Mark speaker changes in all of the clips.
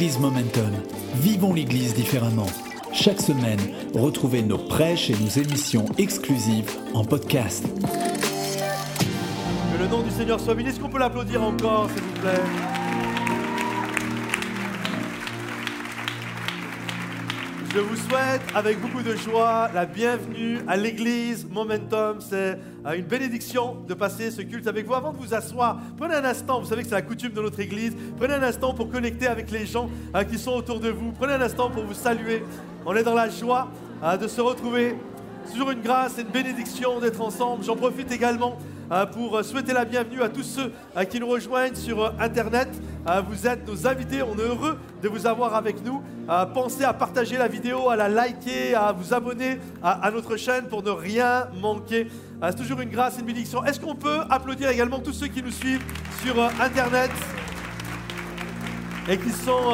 Speaker 1: l'église Momentum. Vivons l'église différemment. Chaque semaine, retrouvez nos prêches et nos émissions exclusives en podcast.
Speaker 2: Que le nom du Seigneur soit béni. Est-ce qu'on peut l'applaudir encore, s'il vous plaît? Je vous souhaite avec beaucoup de joie la bienvenue à l'église Momentum. C'est euh, une bénédiction de passer ce culte avec vous. Avant de vous asseoir, prenez un instant, vous savez que c'est la coutume de notre église, prenez un instant pour connecter avec les gens euh, qui sont autour de vous. Prenez un instant pour vous saluer. On est dans la joie euh, de se retrouver. C'est toujours une grâce et une bénédiction d'être ensemble. J'en profite également pour souhaiter la bienvenue à tous ceux qui nous rejoignent sur Internet. Vous êtes nos invités, on est heureux de vous avoir avec nous. Pensez à partager la vidéo, à la liker, à vous abonner à notre chaîne pour ne rien manquer. C'est toujours une grâce et une bénédiction. Est-ce qu'on peut applaudir également tous ceux qui nous suivent sur Internet et qui sont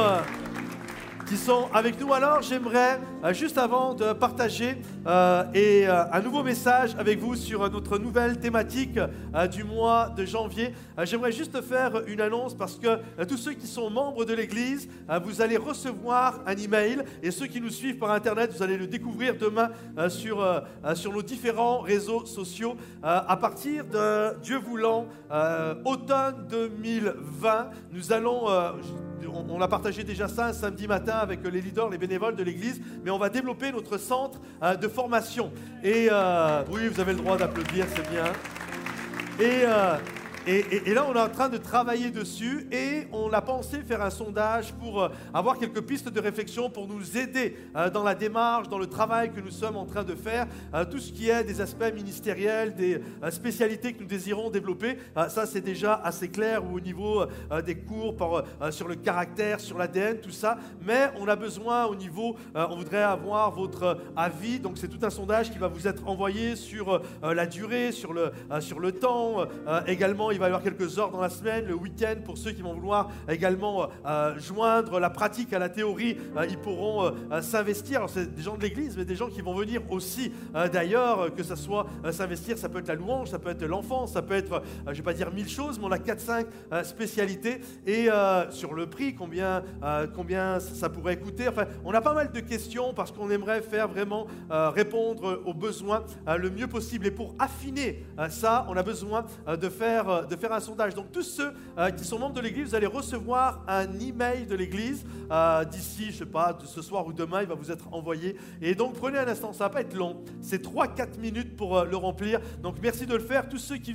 Speaker 2: qui sont avec nous. Alors j'aimerais, euh, juste avant de partager euh, et, euh, un nouveau message avec vous sur notre nouvelle thématique du mois de janvier, j'aimerais juste faire une annonce parce que tous ceux qui sont membres de l'Église, vous allez recevoir un email et ceux qui nous suivent par Internet, vous allez le découvrir demain sur, sur nos différents réseaux sociaux. à partir de Dieu voulant, automne 2020, nous allons on, a partagé déjà ça un samedi matin avec les leaders, les bénévoles de l'Église, mais on va développer notre centre euh, de formation. Et euh, oui, vous avez le droit d'applaudir, c'est bien. Et euh, et, là, on est en train de travailler dessus et on a pensé faire un sondage pour euh, avoir quelques pistes de réflexion pour nous aider euh, dans la démarche, dans le travail que nous sommes en train de faire, euh, tout ce qui est des aspects ministériels, des spécialités que nous désirons développer. Ça, c'est déjà assez clair au niveau des cours sur le caractère, sur l'ADN, tout ça. Mais on a besoin au niveau, on voudrait avoir votre avis. Donc, c'est tout un sondage qui va vous être envoyé sur la durée, sur le, sur le temps, également il va y avoir quelques heures dans la semaine, le week-end, pour ceux qui vont vouloir également euh, euh, joindre la pratique à la théorie, euh, ils pourront s'investir. C'est des gens de l'Église, mais des gens qui vont venir aussi d'ailleurs, que ce soit s'investir, ça peut être la louange, ça peut être l'enfance, ça peut être, je ne vais pas dire mille choses, mais on a 4-5 spécialités. Et sur le prix, combien, combien ça pourrait coûter. Enfin, on a pas mal de questions parce qu'on aimerait faire vraiment répondre aux besoins le mieux possible. Et pour affiner ça, on a besoin de faire de faire un sondage. Donc tous ceux euh, qui sont membres de l'Église, vous allez recevoir un email de l'Église euh, d'ici, je sais pas, de ce soir ou demain, il va vous être envoyé. Et donc prenez un instant, ça va pas être long, c'est 3-4 minutes pour euh, le remplir. Donc merci de le faire. Tous ceux qui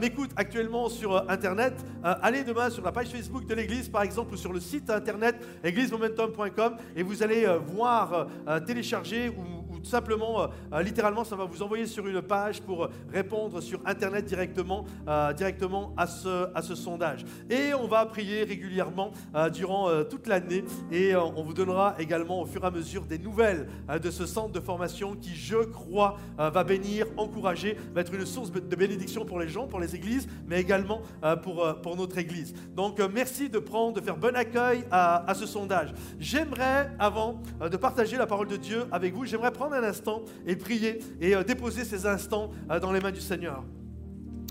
Speaker 2: m'écoutent actuellement sur Internet, allez demain sur la page Facebook de l'Église, par exemple, ou sur le site Internet églisemomentum.com, et vous allez voir télécharger ou simplement, euh, euh, littéralement, ça va vous envoyer sur une page pour répondre sur Internet directement, euh, directement à, ce, à ce sondage. Et on va prier régulièrement durant toute l'année et on vous donnera également au fur et à mesure des nouvelles de ce centre de formation qui, je crois, va bénir, encourager, va être une source de bénédiction pour les gens, pour les églises, mais également pour, pour notre église. Donc, merci de prendre, de faire bon accueil à, à ce sondage. J'aimerais, avant de partager la parole de Dieu avec vous, j'aimerais prendre un instant et prier et euh, déposer ces instants euh, dans les mains du Seigneur.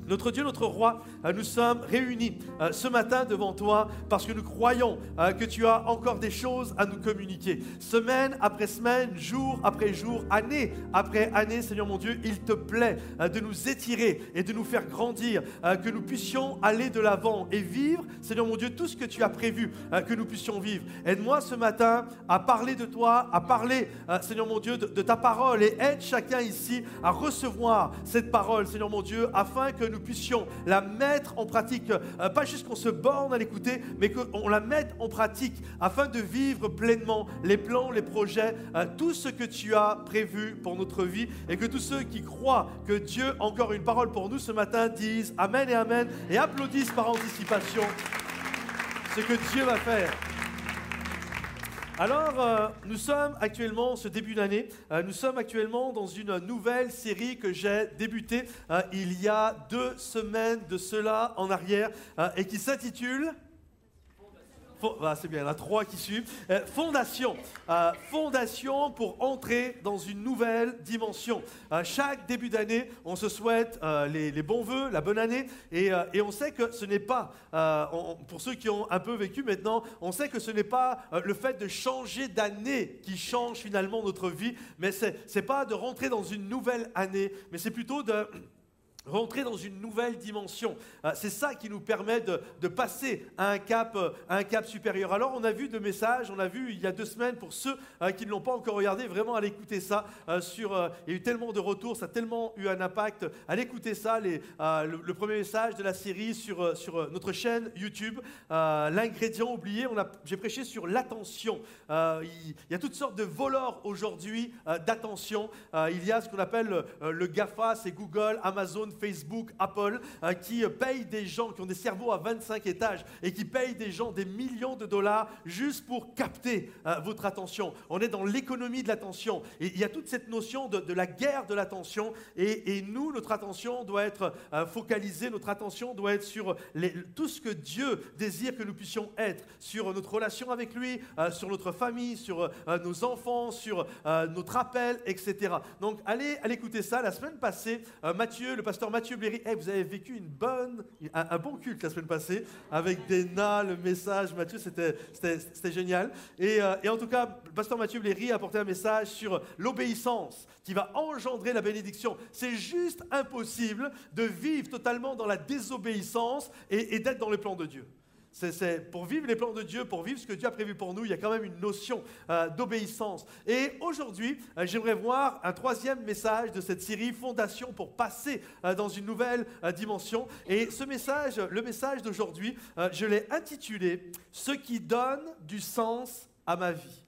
Speaker 2: Notre Dieu, notre roi, euh, nous sommes réunis euh, ce matin devant toi parce que nous croyons euh, que tu as encore des choses à nous communiquer. Semaine après semaine, jour après jour, année après année, Seigneur mon Dieu, il te plaît de nous étirer et de nous faire grandir, que nous puissions aller de l'avant et vivre, Seigneur mon Dieu, tout ce que tu as prévu que nous puissions vivre. Aide-moi ce matin à parler de toi, à parler, Seigneur mon Dieu, de, ta parole et aide chacun ici à recevoir cette parole, Seigneur mon Dieu, afin que nous nous puissions la mettre en pratique, euh, pas juste qu'on se borne à l'écouter, mais qu'on la mette en pratique afin de vivre pleinement les plans, les projets, euh, tout ce que tu as prévu pour notre vie et que tous ceux qui croient que Dieu a encore une parole pour nous ce matin disent Amen et Amen et applaudissent par anticipation ce que Dieu va faire. Alors, euh, nous sommes actuellement, ce début d'année, euh, nous sommes actuellement dans une nouvelle série que j'ai débutée euh, il y a deux semaines de cela en arrière et qui s'intitule ah, c'est bien, il y en a trois qui suivent. Euh, fondation. Euh, fondation pour entrer dans une nouvelle dimension. chaque début d'année, on se souhaite les, bons voeux, la bonne année. Et, on sait que ce n'est pas, pour ceux qui ont un peu vécu maintenant, on sait que ce n'est pas le fait de changer d'année qui change finalement notre vie. Mais ce n'est pas de rentrer dans une nouvelle année, mais c'est plutôt de rentrer dans une nouvelle dimension. Euh, c'est ça qui nous permet de, passer à un, cap, euh, un cap supérieur. Alors on a vu deux messages, on a vu il y a deux semaines, pour ceux euh, qui ne l'ont pas encore regardé, vraiment allez écouter ça. sur, il y a eu tellement de retours, ça a tellement eu un impact. Allez écouter ça, les, le, premier message de la série sur, sur notre chaîne YouTube. L'ingrédient oublié, j'ai prêché sur l'attention. il, y a toutes sortes de voleurs aujourd'hui d'attention. il y a ce qu'on appelle le GAFA, c'est Google, Amazon, Facebook, Apple, euh, qui payent des gens qui ont des cerveaux à 25 étages et qui payent des gens des millions de dollars juste pour capter euh, votre attention. On est dans l'économie de l'attention. Il y a toute cette notion de, la guerre de l'attention. Et, nous, notre attention doit être euh, focalisée, notre attention doit être sur tout ce que Dieu désire que nous puissions être, sur notre relation avec lui, sur notre famille, sur nos enfants, sur notre appel, etc. Donc allez, allez écouter ça. La semaine passée, Mathieu, le pasteur Mathieu Bléry, vous avez vécu une bonne, un, bon culte la semaine passée, avec des le message, Mathieu, c'était génial. Et, euh, et, en tout cas, pasteur Mathieu Bléry a apporté un message sur l'obéissance qui va engendrer la bénédiction. C'est juste impossible de vivre totalement dans la désobéissance et, et d'être dans le plan de Dieu. C'est, pour vivre les plans de Dieu, pour vivre ce que Dieu a prévu pour nous, il y a quand même une notion euh, d'obéissance. Et aujourd'hui, euh, j'aimerais voir un troisième message de cette série Fondation pour passer euh, dans une nouvelle dimension. Et ce message, le message d'aujourd'hui, je l'ai intitulé Ce qui donne du sens à ma vie.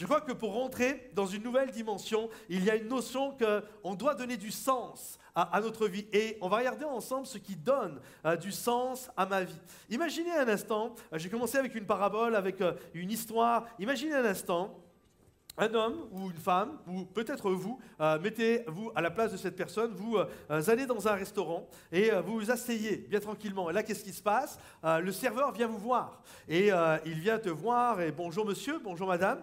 Speaker 2: Je crois que pour rentrer dans une nouvelle dimension, il y a une notion qu'on doit donner du sens à, notre vie. Et on va regarder ensemble ce qui donne euh, du sens à ma vie. Imaginez un instant, euh, j'ai commencé avec une parabole, avec euh, une histoire. Imaginez un instant un homme ou une femme, ou peut-être vous, euh, mettez-vous à la place de cette personne, vous euh, allez dans un restaurant et euh, vous vous asseyez bien tranquillement. Et là, qu'est-ce qui se passe? Le serveur vient vous voir et il vient te voir et bonjour monsieur, bonjour madame.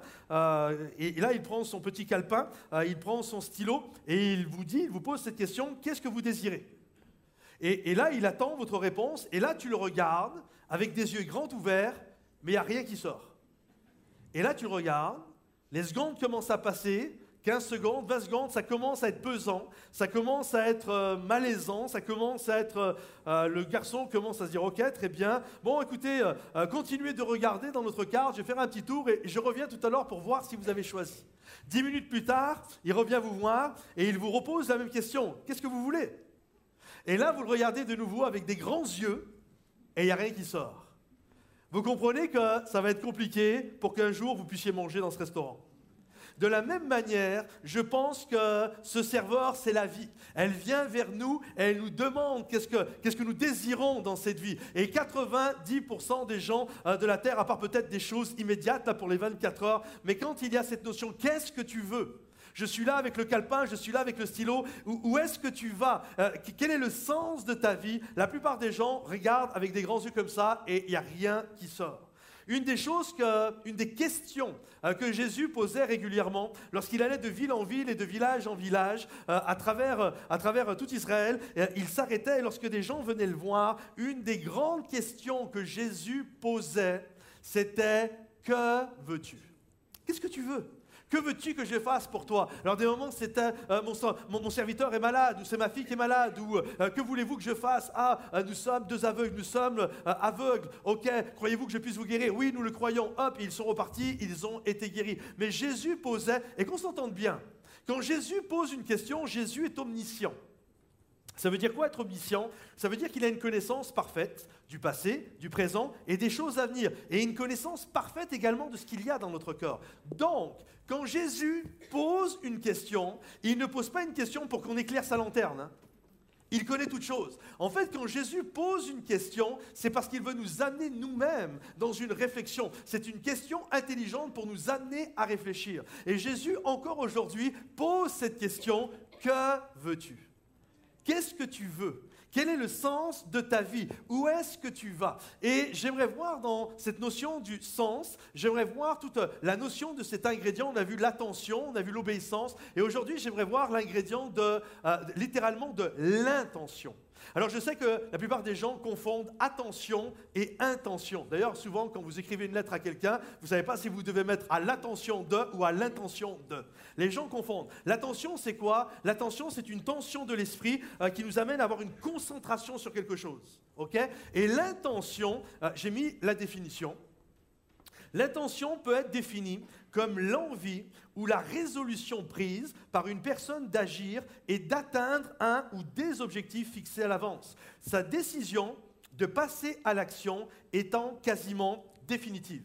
Speaker 2: Et, là, il prend son petit calepin, il prend son stylo et il vous dit, il vous pose cette question qu'est-ce que vous désirez? Et, et là, il attend votre réponse et là, tu le regardes avec des yeux grands ouverts, mais il n'y a rien qui sort. Et là, tu le regardes les secondes commencent à passer, 15 secondes, 20 secondes, ça commence à être pesant, ça commence à être euh, malaisant, ça commence à être... Euh, euh, le garçon commence à se dire, ok, très bien, bon écoutez, continuez de regarder dans notre carte, je vais faire un petit tour et je reviens tout à l'heure pour voir si vous avez choisi. Dix minutes plus tard, il revient vous voir et il vous repose la même question, qu'est-ce que vous voulez? Et là, vous le regardez de nouveau avec des grands yeux et il n'y a rien qui sort. Vous comprenez que ça va être compliqué pour qu'un jour vous puissiez manger dans ce restaurant. De la même manière, je pense que ce serveur, c'est la vie. Elle vient vers nous et elle nous demande qu'est-ce que, nous désirons dans cette vie. Et 90% des gens euh, de la Terre, à part peut-être des choses immédiates là, pour les 24 heures, mais quand il y a cette notion, qu'est-ce que tu veux? Je suis là avec le calepin, je suis là avec le stylo. Où, est-ce que tu vas? Euh, Quel est le sens de ta vie? La plupart des gens regardent avec des grands yeux comme ça et il n'y a rien qui sort. Une des choses, que, une des questions euh, que Jésus posait régulièrement lorsqu'il allait de ville en ville et de village en village euh, à travers, à travers tout Israël, il s'arrêtait et lorsque des gens venaient le voir, une des grandes questions que Jésus posait, c'était Que veux-tu? Qu'est-ce que tu veux? Que veux-tu que je fasse pour toi? Alors des moments, c'était euh, mon, serviteur est malade, ou c'est ma fille qui est malade, ou euh, que voulez-vous que je fasse? Ah, euh, nous sommes deux aveugles, nous sommes aveugles. Ok, croyez-vous que je puisse vous guérir? Oui, nous le croyons. Hop, ils sont repartis, ils ont été guéris. Mais Jésus posait, et qu'on s'entende bien, quand Jésus pose une question, Jésus est omniscient. Ça veut dire quoi être omniscient? Ça veut dire qu'il a une connaissance parfaite du passé, du présent et des choses à venir. Et une connaissance parfaite également de ce qu'il y a dans notre corps. Donc, quand Jésus pose une question, il ne pose pas une question pour qu'on éclaire sa lanterne. Hein. Il connaît toutes choses. En fait, quand Jésus pose une question, c'est parce qu'il veut nous amener nous-mêmes dans une réflexion. C'est une question intelligente pour nous amener à réfléchir. Et Jésus, encore aujourd'hui, pose cette question, que veux-tu? Qu'est-ce que tu veux? Quel est le sens de ta vie? Où est-ce que tu vas? Et j'aimerais voir dans cette notion du sens, j'aimerais voir toute la notion de cet ingrédient. On a vu l'attention, on a vu l'obéissance, et aujourd'hui j'aimerais voir l'ingrédient de, euh, littéralement de l'intention. Alors je sais que la plupart des gens confondent attention et intention. D'ailleurs, souvent quand vous écrivez une lettre à quelqu'un, vous ne savez pas si vous devez mettre à l'attention de ou à l'intention de. Les gens confondent. L'attention, c'est quoi? L'attention, c'est une tension de l'esprit euh, qui nous amène à avoir une concentration sur quelque chose. et l'intention, euh, j'ai mis la définition. L'intention peut être définie comme l'envie ou la résolution prise par une personne d'agir et d'atteindre un ou des objectifs fixés à l'avance. Sa décision de passer à l'action étant quasiment définitive.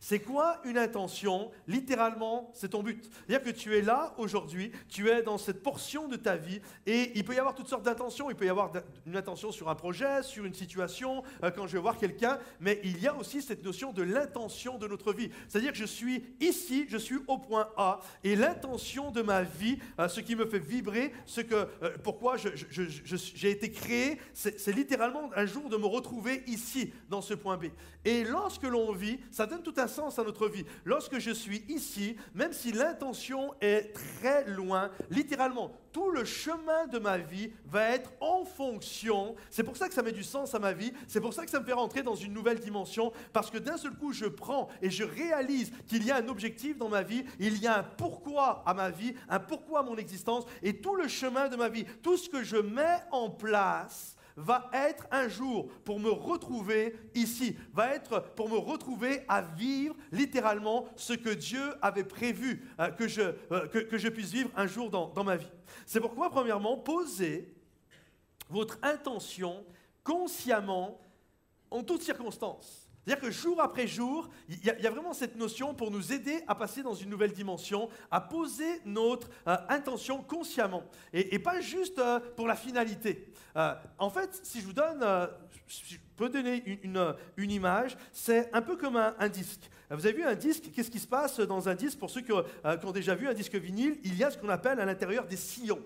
Speaker 2: C'est quoi une intention? Littéralement, c'est ton but. C'est-à-dire que tu es là aujourd'hui, tu es dans cette portion de ta vie, et il peut y avoir toutes sortes d'intentions. Il peut y avoir une intention sur un projet, sur une situation, euh, quand je vais voir quelqu'un, mais il y a aussi cette notion de l'intention de notre vie. C'est-à-dire que je suis ici, je suis au point A, et l'intention de ma vie, euh, ce qui me fait vibrer, ce que, euh, pourquoi j'ai été créé, c'est littéralement un jour de me retrouver ici, dans ce point B. Et lorsque l'on vit, ça donne tout un sens à notre vie. Lorsque je suis ici, même si l'intention est très loin, littéralement, tout le chemin de ma vie va être en fonction. C'est pour ça que ça met du sens à ma vie. C'est pour ça que ça me fait rentrer dans une nouvelle dimension. Parce que d'un seul coup, je prends et je réalise qu'il y a un objectif dans ma vie. Il y a un pourquoi à ma vie, un pourquoi à mon existence. Et tout le chemin de ma vie, tout ce que je mets en place, va être un jour pour me retrouver ici, va être pour me retrouver à vivre littéralement ce que Dieu avait prévu euh, que, je, euh, que, je puisse vivre un jour dans ma vie. C'est pourquoi, premièrement, posez votre intention consciemment en toutes circonstances. C'est-à-dire que jour après jour, il y, a vraiment cette notion pour nous aider à passer dans une nouvelle dimension, à poser notre euh, intention consciemment, et, pas juste euh, pour la finalité. Euh, en fait, si je vous donne, je peux donner une, image, c'est un peu comme un, disque. Vous avez vu un disque, qu'est-ce qui se passe dans un disque? Pour ceux qui ont déjà vu un disque vinyle, il y a ce qu'on appelle à l'intérieur des sillons.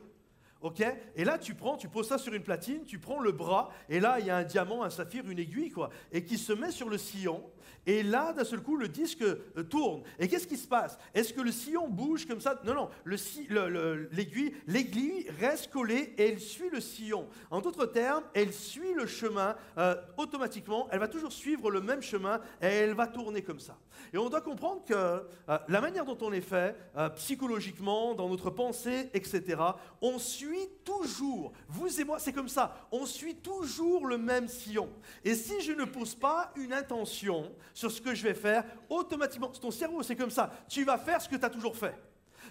Speaker 2: Ok? Et là, tu prends, tu poses ça sur une platine, tu prends le bras, et là, il y a un diamant, un saphir, une aiguille, quoi, et qui se met sur le sillon. Et là, d'un seul coup, le disque euh, tourne. Et qu'est-ce qui se passe? Est-ce que le sillon bouge comme ça? Non, non. L'aiguille, l'aiguille reste collée et elle suit le sillon. En d'autres termes, elle suit le chemin euh, automatiquement. Elle va toujours suivre le même chemin et elle va tourner comme ça. Et on doit comprendre que euh, la manière dont on est fait, psychologiquement, dans notre pensée, etc., on suit toujours, vous et moi, c'est comme ça, on suit toujours le même sillon. Et si je ne pose pas une intention, sur ce que je vais faire, automatiquement, ton cerveau, c'est comme ça. Tu vas faire ce que tu as toujours fait.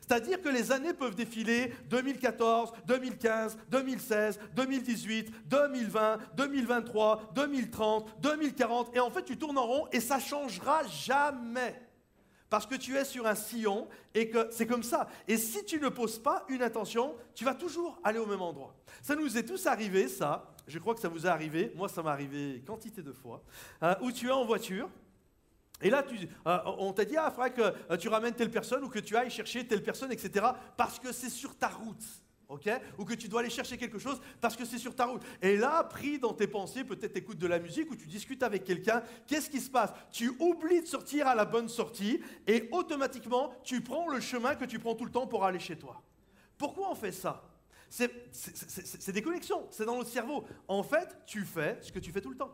Speaker 2: C'est-à-dire que les années peuvent défiler 2014, 2015, 2016, 2018, 2020, 2023, 2030, 2040, et en fait tu tournes en rond et ça changera jamais. Parce que tu es sur un sillon et que c'est comme ça. Et si tu ne poses pas une intention, tu vas toujours aller au même endroit. Ça nous est tous arrivé, ça. Je crois que ça vous est arrivé. Moi, ça m'est arrivé quantité de fois. Euh, où tu es en voiture et là, euh, on t'a dit, ah, il faudrait que euh, tu ramènes telle personne ou que tu ailles chercher telle personne, etc. Parce que c'est sur ta route. ou que tu dois aller chercher quelque chose parce que c'est sur ta route. Et là, pris dans tes pensées, peut-être écoutes de la musique ou tu discutes avec quelqu'un, qu'est-ce qui se passe? Tu oublies de sortir à la bonne sortie et automatiquement, tu prends le chemin que tu prends tout le temps pour aller chez toi. Pourquoi on fait ça? C'est des connexions, c'est dans notre cerveau. En fait, tu fais ce que tu fais tout le temps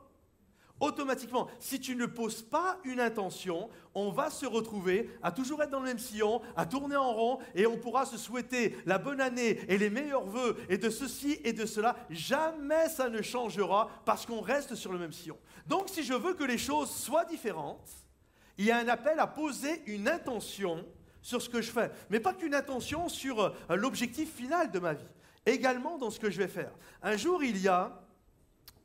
Speaker 2: automatiquement, si tu ne poses pas une intention, on va se retrouver à toujours être dans le même sillon, à tourner en rond, et on pourra se souhaiter la bonne année et les meilleurs voeux, et de ceci et de cela. Jamais ça ne changera parce qu'on reste sur le même sillon. Donc si je veux que les choses soient différentes, il y a un appel à poser une intention sur ce que je fais, mais pas qu'une intention sur euh, l'objectif final de ma vie, également dans ce que je vais faire. Un jour, il y a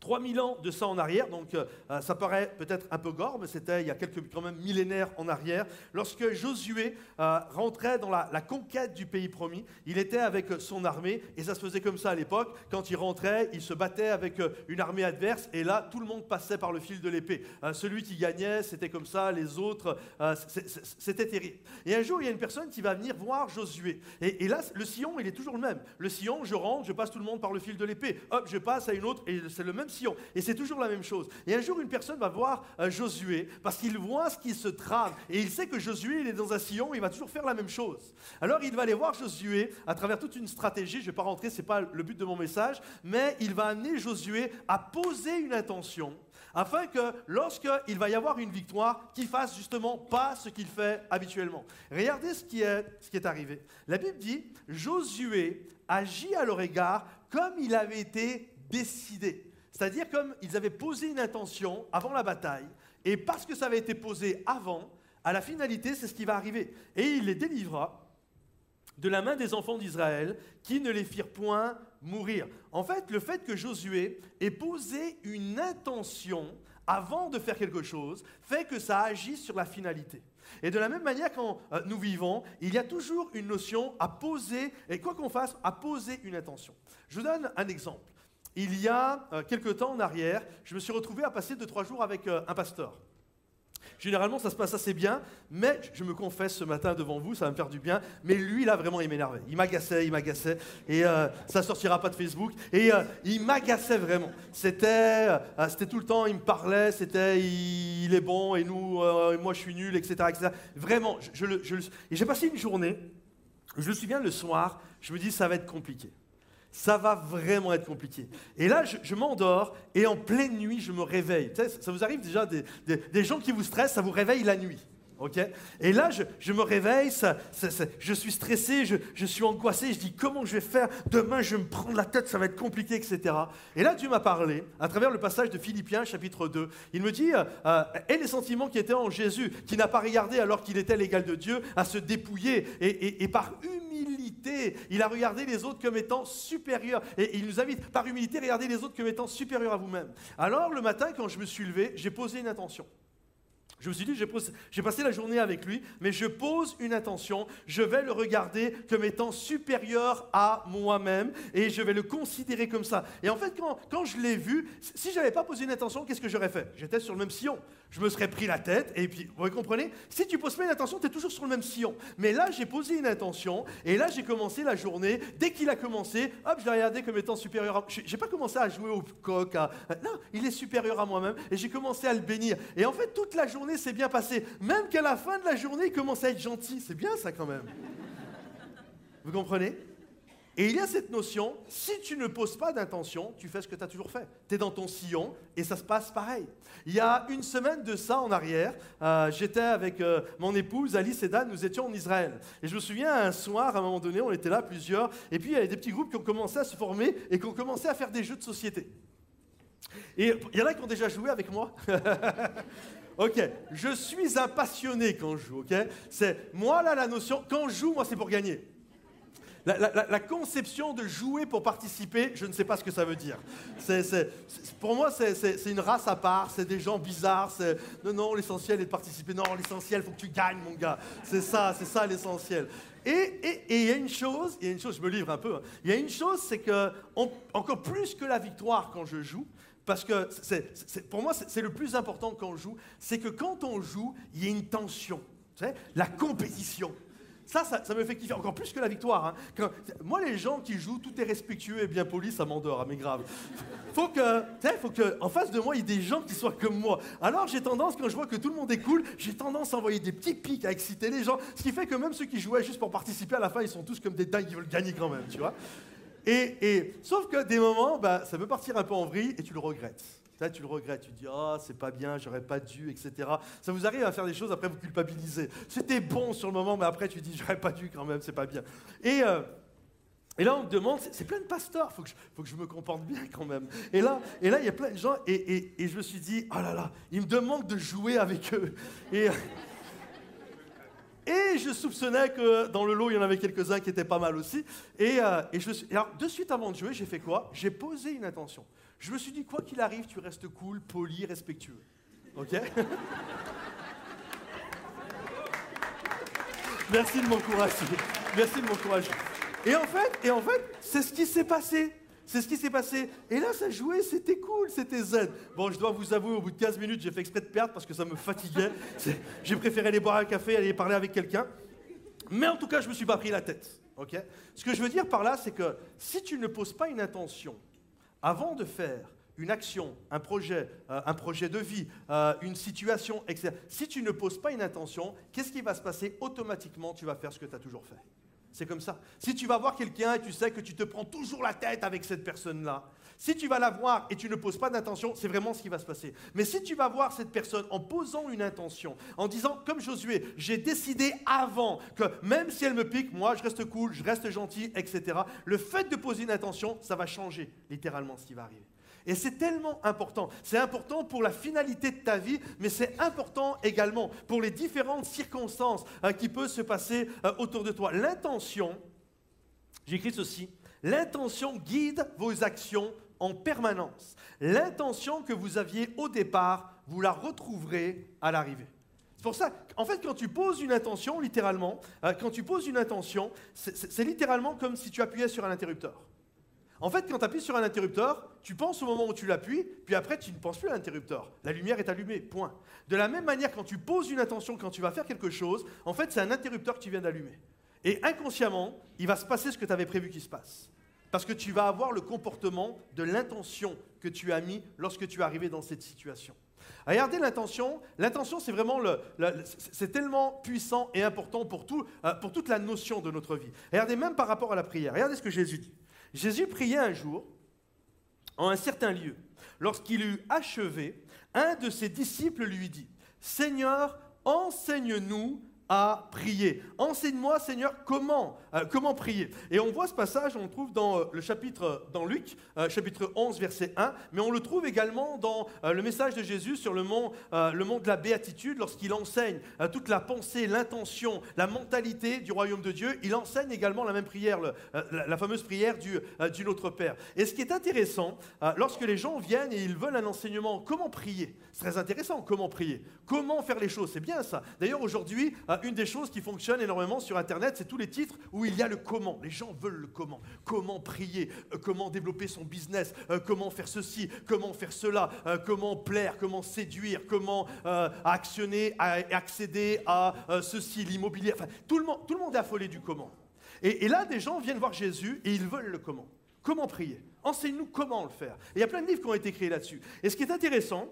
Speaker 2: 3000 ans de ça en arrière, donc euh, euh, ça paraît peut-être un peu gore, mais c'était il y a quelques quand même millénaires en arrière, lorsque Josué euh, rentrait dans la, conquête du pays promis, il était avec son armée, et ça se faisait comme ça à l'époque, quand il rentrait, il se battait avec une armée adverse, et là, tout le monde passait par le fil de l'épée. celui qui gagnait, c'était comme ça, les autres, c'était terrible. Et un jour, il y a une personne qui va venir voir Josué, et là, le sillon, il est toujours le même. Le sillon, je rentre, je passe tout le monde par le fil de l'épée, hop, je passe à une autre, et c'est le même et c'est toujours la même chose. Et un jour, une personne va voir euh, Josué parce qu'il voit ce qui se trame. Et il sait que Josué, il est dans un sillon, il va toujours faire la même chose. Alors il va aller voir Josué à travers toute une stratégie. Je ne vais pas rentrer, ce n'est pas le but de mon message. Mais il va amener Josué à poser une intention afin que lorsqu'il va y avoir une victoire, qu'il fasse justement pas ce qu'il fait habituellement. Regardez ce qui, est, ce qui est arrivé. La Bible dit, Josué agit à leur égard comme il avait été décidé. C'est-à-dire comme ils avaient posé une intention avant la bataille, et parce que ça avait été posé avant, à la finalité, c'est ce qui va arriver. Et il les délivra de la main des enfants d'Israël, qui ne les firent point mourir. En fait, le fait que Josué ait posé une intention avant de faire quelque chose fait que ça agit sur la finalité. Et de la même manière, quand euh, nous vivons, il y a toujours une notion à poser, et quoi qu'on fasse, à poser une intention. Je vous donne un exemple. Il y a euh, quelques temps en arrière, je me suis retrouvé à passer deux, trois jours avec euh, un pasteur. Généralement, ça se passe assez bien, mais je me confesse ce matin devant vous, ça va me faire du bien. Mais lui, là, vraiment, il m'énervait. Il m'agaçait, il m'agaçait. Et euh, ça sortira pas de Facebook. Et il m'agaçait vraiment. C'était, c'était tout le temps, il me parlait, c'était il, est bon et nous, moi, je suis nul, etc. etc. Vraiment, je, je, et j'ai passé une journée, je me souviens le soir, je me dis, ça va être compliqué ça va vraiment être compliqué. Et là, je, m'endors et en pleine nuit, je me réveille. ça vous arrive déjà, des, gens qui vous stressent, ça vous réveille la nuit. et là, je, me réveille, je suis stressé, je, suis angoissé, je dis comment je vais faire, demain je vais me prendre la tête, ça va être compliqué, etc. Et là, Dieu m'a parlé, à travers le passage de Philippiens chapitre 2, il me dit, euh, et les sentiments qui étaient en Jésus, qui n'a pas regardé alors qu'il était l'égal de Dieu, à se dépouiller, et, par il a regardé les autres comme étant supérieurs. Et il nous invite, par humilité, à regarder les autres comme étant supérieurs à vous-même. Alors, le matin, quand je me suis levé, j'ai posé une intention. Je me suis dit, j'ai passé la journée avec lui, mais je pose une intention, je vais le regarder comme étant supérieur à moi-même et je vais le considérer comme ça. Et en fait, quand, je l'ai vu, si je n'avais pas posé une intention, qu'est-ce que j'aurais fait? J'étais sur le même sillon. Je me serais pris la tête et puis, vous comprenez? Si tu poses pas une intention, tu es toujours sur le même sillon. Mais là, j'ai posé une intention et là, j'ai commencé la journée. Dès qu'il a commencé, hop, je l'ai regardé comme étant supérieur à... Je n'ai pas commencé à jouer au coq. Non, il est supérieur à moi-même et j'ai commencé à le bénir. Et en fait, toute la journée, s'est bien passé. Même qu'à la fin de la journée, il commence à être gentil. C'est bien ça quand même. Vous comprenez? Et il y a cette notion, si tu ne poses pas d'intention, tu fais ce que tu as toujours fait. Tu es dans ton sillon et ça se passe pareil. Il y a une semaine de ça en arrière, euh, j'étais avec euh, mon épouse Alice et Dan, nous étions en Israël. Et je me souviens, un soir, à un moment donné, on était là plusieurs, et puis il y avait des petits groupes qui ont commencé à se former et qui ont commencé à faire des jeux de société. Et il y en a qui ont déjà joué avec moi. Ok, je suis un passionné quand je joue, ok? C'est moi là la notion, quand je joue, moi c'est pour gagner. La, conception de jouer pour participer, je ne sais pas ce que ça veut dire. pour moi, c'est une race à part, c'est des gens bizarres. Non, non, l'essentiel est de participer. Non, l'essentiel, faut que tu gagnes, mon gars. C'est ça, c'est ça l'essentiel. Et il y a une chose, il y a une chose, je me livre un peu. Hein. Il y a une chose, c'est que encore plus que la victoire quand je joue, parce que pour moi, c'est le plus important quand on joue, c'est que quand on joue, il y a une tension. La compétition. Ça, ça, me fait kiffer encore plus que la victoire. Hein. moi, les gens qui jouent, tout est respectueux et bien poli, ça m'endort, hein, mais grave. Faut que, faut que, en face de moi, il y ait des gens qui soient comme moi. Alors, j'ai tendance, quand je vois que tout le monde est cool, j'ai tendance à envoyer des petits pics, à exciter les gens. Ce qui fait que même ceux qui jouaient juste pour participer à la fin, ils sont tous comme des dingues qui veulent gagner quand même, tu vois. Et, sauf que des moments, bah, ça peut partir un peu en vrille et tu le regrettes. tu le regrettes, tu dis oh c'est pas bien, j'aurais pas dû, etc. Ça vous arrive à faire des choses après vous culpabilisez. C'était bon sur le moment, mais après tu dis j'aurais pas dû quand même, c'est pas bien. Et euh, là, on me demande, c'est plein de pasteurs, faut, faut, que je me comporte bien quand même. Et là, et là, il y a plein de gens, et, je me suis dit, oh là là, ils me demandent de jouer avec eux. Et, et je soupçonnais que dans le lot, il y en avait quelques-uns qui étaient pas mal aussi. Et, euh, alors, de suite avant de jouer, j'ai fait quoi? J'ai posé une intention. Je me suis dit, quoi qu'il arrive, tu restes cool, poli, respectueux. Ok? Merci de m'encourager. Merci de m'encourager. Et en fait, et en fait, c'est ce qui s'est passé. C'est ce qui s'est passé. Et là, ça jouait, c'était cool, c'était zen. Bon, je dois vous avouer, au bout de 15 minutes, j'ai fait exprès de perdre parce que ça me fatiguait. J'ai préféré aller boire un café, aller parler avec quelqu'un. Mais en tout cas, je ne me suis pas pris la tête. ok? Ce que je veux dire par là, c'est que si tu ne poses pas une intention avant de faire une action, un projet, euh, un projet de vie, euh, une situation, etc., si tu ne poses pas une intention, qu'est-ce qui va se passer? Automatiquement, tu vas faire ce que tu as toujours fait. C'est comme ça. Si tu vas voir quelqu'un et tu sais que tu te prends toujours la tête avec cette personne-là, si tu vas la voir et tu ne poses pas d'intention, c'est vraiment ce qui va se passer. Mais si tu vas voir cette personne en posant une intention, en disant, comme Josué, j'ai décidé avant que même si elle me pique, moi je reste cool, je reste gentil, etc. Le fait de poser une intention, ça va changer littéralement ce qui va arriver. Et c'est tellement important. C'est important pour la finalité de ta vie, mais c'est important également pour les différentes circonstances euh, qui peuvent se passer euh, autour de toi. L'intention, j'écris ceci, l'intention guide vos actions en permanence. L'intention que vous aviez au départ, vous la retrouverez à l'arrivée. C'est pour ça, en fait, quand tu poses une intention, littéralement, euh, quand tu poses une intention, c'est littéralement comme si tu appuyais sur un interrupteur. En fait, quand tu appuies sur un interrupteur, tu penses au moment où tu l'appuies, puis après, tu ne penses plus à l'interrupteur. La lumière est allumée, point. De la même manière, quand tu poses une intention, quand tu vas faire quelque chose, en fait, c'est un interrupteur que tu viens d'allumer. Et inconsciemment, il va se passer ce que tu avais prévu qu'il se passe. Parce que tu vas avoir le comportement de l'intention que tu as mis lorsque tu es arrivé dans cette situation. Regardez l'intention. L'intention, c'est vraiment c'est tellement puissant et important pour, tout, euh, pour toute la notion de notre vie. Regardez même par rapport à la prière. Regardez ce que Jésus dit. Jésus priait un jour en un certain lieu. Lorsqu'il eut achevé, un de ses disciples lui dit, Seigneur, enseigne-nous à prier. Enseigne-moi, Seigneur, comment, euh, comment prier. Et on voit ce passage, on le trouve dans euh, le chapitre, dans Luc, euh, chapitre 11, verset 1, mais on le trouve également dans le message de Jésus sur le mont, le mont de la béatitude, lorsqu'il enseigne toute la pensée, l'intention, la mentalité du royaume de Dieu. Il enseigne également la même prière, la, fameuse prière du, du Notre Père. Et ce qui est intéressant, lorsque les gens viennent et ils veulent un enseignement, comment prier? C'est très intéressant, comment prier? Comment faire les choses? C'est bien ça. D'ailleurs, aujourd'hui, une des choses qui fonctionne énormément sur Internet, c'est tous les titres où il y a le comment. Les gens veulent le comment. Comment prier, euh, comment développer son business, euh, comment faire ceci, comment faire cela, euh, comment plaire, comment séduire, comment actionner, accéder à ceci, l'immobilier. Tout le, monde, tout le monde est affolé du comment. Et, et là, des gens viennent voir Jésus et ils veulent le comment. Comment prier? Enseigne-nous comment le faire. Et il y a plein de livres qui ont été créés là-dessus. Et ce qui est intéressant,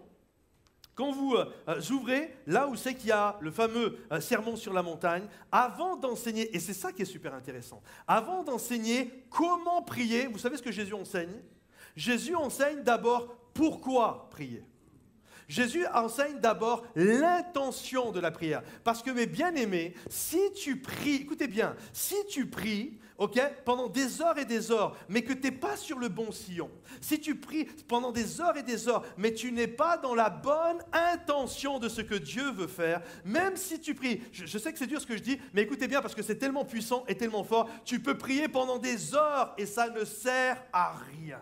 Speaker 2: quand vous euh, euh, ouvrez là où c'est qu'il y a le fameux euh, sermon sur la montagne, avant d'enseigner, et c'est ça qui est super intéressant, avant d'enseigner comment prier, vous savez ce que Jésus enseigne? Jésus enseigne d'abord pourquoi prier. Jésus enseigne d'abord l'intention de la prière. Parce que mes bien-aimés, si tu pries, écoutez bien, si tu pries, ok, pendant des heures et des heures, mais que tu n'es pas sur le bon sillon, si tu pries pendant des heures et des heures, mais tu n'es pas dans la bonne intention de ce que Dieu veut faire, même si tu pries, je, je sais que c'est dur ce que je dis, mais écoutez bien parce que c'est tellement puissant et tellement fort, tu peux prier pendant des heures et ça ne sert à rien.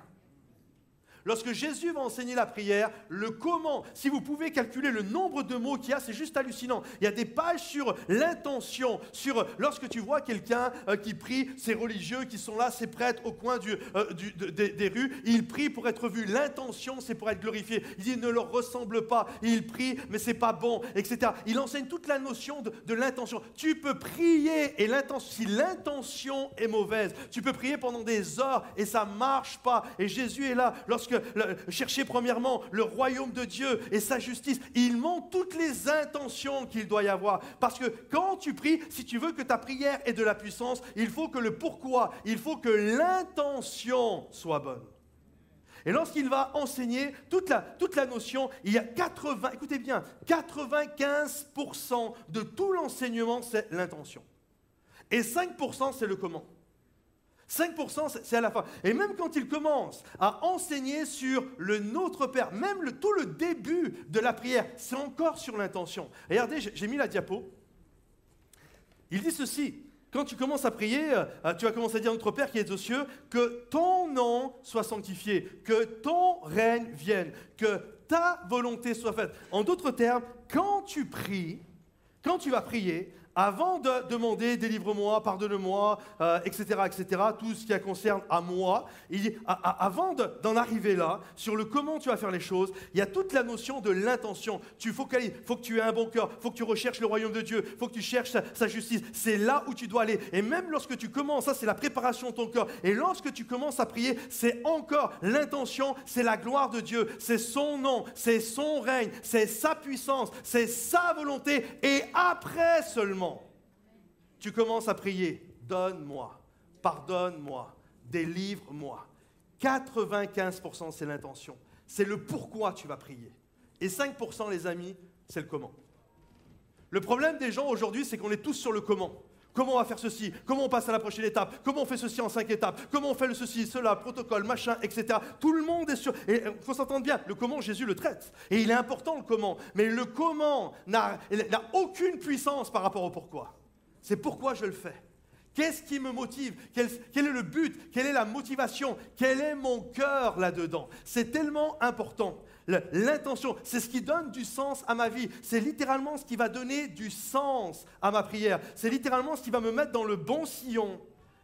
Speaker 2: Lorsque Jésus va enseigner la prière, le comment, si vous pouvez calculer le nombre de mots qu'il y a, c'est juste hallucinant. Il y a des pages sur l'intention, sur lorsque tu vois quelqu'un euh, qui prie, ces religieux qui sont là, ces prêtres au coin euh, des, rues, ils prient pour être vus. L'intention, c'est pour être glorifié. Il dit ne leur ressemble pas. Ils prient, mais c'est pas bon, etc. Il enseigne toute la notion de, l'intention. Tu peux prier et l'intention, si l'intention est mauvaise, tu peux prier pendant des heures et ça marche pas. Et Jésus est là lorsque chercher premièrement le royaume de Dieu et sa justice. Il montre toutes les intentions qu'il doit y avoir. Parce que quand tu pries, si tu veux que ta prière ait de la puissance, il faut que le pourquoi, il faut que l'intention soit bonne. Et lorsqu'il va enseigner toute la, toute la notion, il y a 80, écoutez bien, 95% de tout l'enseignement, c'est l'intention. Et 5%, c'est le comment. 5%, c'est à la fin. Et même quand il commence à enseigner sur le Notre Père, même tout le début de la prière, c'est encore sur l'intention. Regardez, j'ai mis la diapo. Il dit ceci. quand tu commences à prier, euh, tu vas commencer à dire notre Père qui est aux cieux, que ton nom soit sanctifié, que ton règne vienne, que ta volonté soit faite. En d'autres termes, quand tu pries, quand tu vas prier, avant de demander délivre-moi, pardonne-moi, etc., euh, etc., tout ce qui concerne à moi, avant d'en arriver là, sur le comment tu vas faire les choses, il y a toute la notion de l'intention. Tu faut que tu aies un bon cœur, faut que tu recherches le royaume de Dieu, faut que tu cherches sa, justice. C'est là où tu dois aller. Et même lorsque tu commences, ça c'est la préparation de ton cœur. Et lorsque tu commences à prier, c'est encore l'intention, c'est la gloire de Dieu, c'est son nom, c'est son règne, c'est sa puissance, c'est sa volonté. Et après seulement, tu commences à prier, donne-moi, pardonne-moi, délivre-moi. 95% c'est l'intention. C'est le pourquoi tu vas prier. Et 5% les amis, c'est le comment. Le problème des gens aujourd'hui, c'est qu'on est tous sur le comment. Comment on va faire ceci? Comment on passe à la prochaine étape? Comment on fait ceci en cinq étapes? Comment on fait le ceci, cela, protocole, machin, etc. Tout le monde est sur. Et il faut s'entendre bien, le comment, Jésus le traite. Et il est important le comment. Mais le comment n'a aucune puissance par rapport au pourquoi. C'est pourquoi je le fais. Qu'est-ce qui me motive? Quel, est le but? Quelle est la motivation? Quel est mon cœur là-dedans? C'est tellement important. L'intention, c'est ce qui donne du sens à ma vie. C'est littéralement ce qui va donner du sens à ma prière. C'est littéralement ce qui va me mettre dans le bon sillon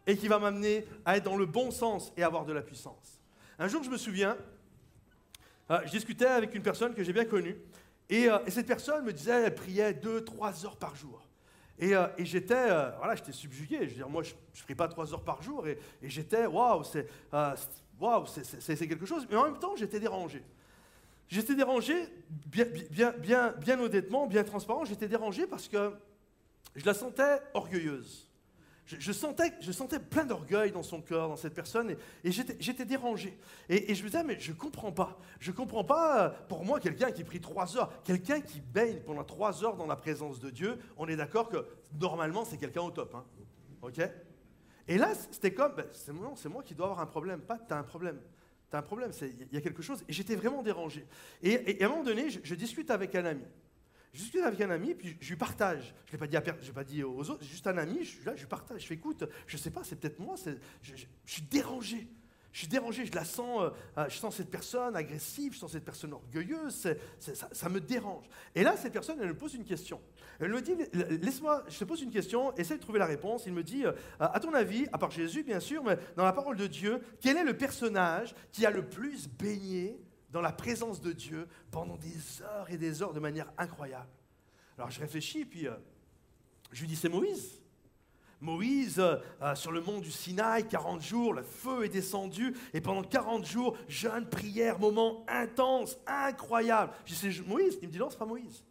Speaker 2: et qui va m'amener à être dans le bon sens et avoir de la puissance. Un jour, je me souviens, euh, je discutais avec une personne que j'ai bien connue et, euh, et cette personne me disait, elle priait deux, trois heures par jour. Et, euh, j'étais euh, voilà, j'étais subjugué. Je veux moi, je ne prie pas trois heures par jour. Et, j'étais, waouh, c'est euh, c'est quelque chose. Mais en même temps, j'étais dérangé. J'étais dérangé, bien, bien, bien, bien honnêtement, bien transparent, j'étais dérangé parce que je la sentais orgueilleuse. Je, sentais, je sentais plein d'orgueil dans son cœur, dans cette personne, et, j'étais dérangé. Et, je me disais, mais je ne comprends pas. Je ne comprends pas, pour moi, quelqu'un qui prie trois heures, quelqu'un qui baigne pendant trois heures dans la présence de Dieu, on est d'accord que normalement, c'est quelqu'un au top. Hein. OK? Et là, c'était comme, ben, c'est moi, qui dois avoir un problème. Pas, tu as un problème. Un problème, il y a quelque chose. Et j'étais vraiment dérangé. Et, à un moment donné, je discute avec un ami. Je discute avec un ami, puis je lui partage. Je ne l'ai pas, dit pas dit aux autres, juste un ami, je, là, je lui partage. Je fais écoute, je ne sais pas, c'est peut-être moi, je, suis dérangé. Je suis dérangé, je la sens, euh, euh, je sens cette personne agressive, je sens cette personne orgueilleuse, ça, me dérange. Et là, cette personne, elle me pose une question. Elle me dit, laisse-moi, je te pose une question, essaie de trouver la réponse. Il me dit, euh, à ton avis, à part Jésus, bien sûr, mais dans la parole de Dieu, quel est le personnage qui a le plus baigné dans la présence de Dieu pendant des heures et des heures de manière incroyable. Alors je réfléchis, puis euh, je lui dis c'est Moïse. Moïse, euh, euh, sur le mont du Sinaï, 40 jours, le feu est descendu, et pendant 40 jours, jeûne, prière, moment intense, incroyable. Je dis c'est Moïse. Il me dit non, c'est pas Moïse.